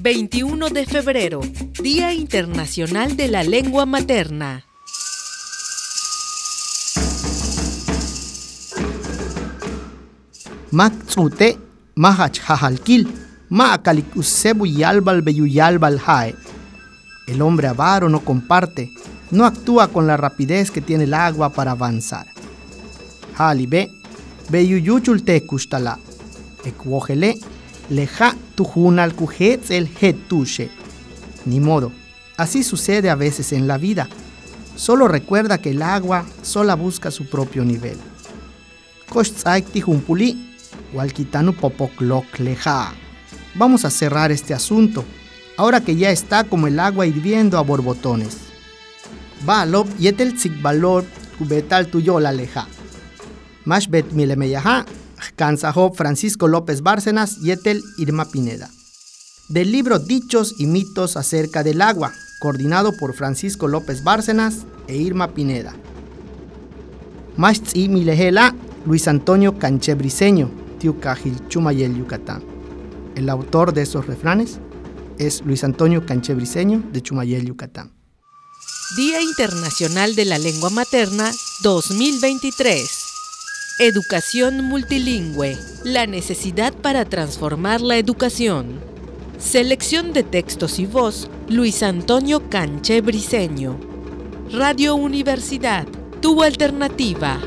21 de febrero, Día Internacional de la Lengua Materna. Mak tzute, mahach jajalkil, maakalik usebu yalbal beyuyalbal hae. El hombre avaro no comparte, no actúa con la rapidez que tiene el agua para avanzar. Halibe, beyuyuchul te kustala, ekwojele, leja tujunal kujetz el hetushe. Ni modo, así sucede a veces en la vida. Solo recuerda que el agua sola busca su propio nivel. Kochtzaikti jumpuli, walkitanu popoklok leja. Vamos a cerrar este asunto, ahora que ya está como el agua hirviendo a borbotones. Balop yetel valor kubetal tuyo la leja. Mashbet milemeyaha, Kansahop Francisco López Bárcenas yetel Irma Pineda. Del libro Dichos y mitos acerca del agua, coordinado por Francisco López Bárcenas e Irma Pineda. Mashtzi milehela Luis Antonio Canchebriseño, Tiucajil Chumayel, Yucatán. El autor de esos refranes es Luis Antonio Canchebriseño de Chumayel, Yucatán. Día Internacional de la Lengua Materna 2023. Educación multilingüe. La necesidad para transformar la educación. Selección de textos y voz, Luis Antonio Canche Briseño. Radio Universidad, tu alternativa.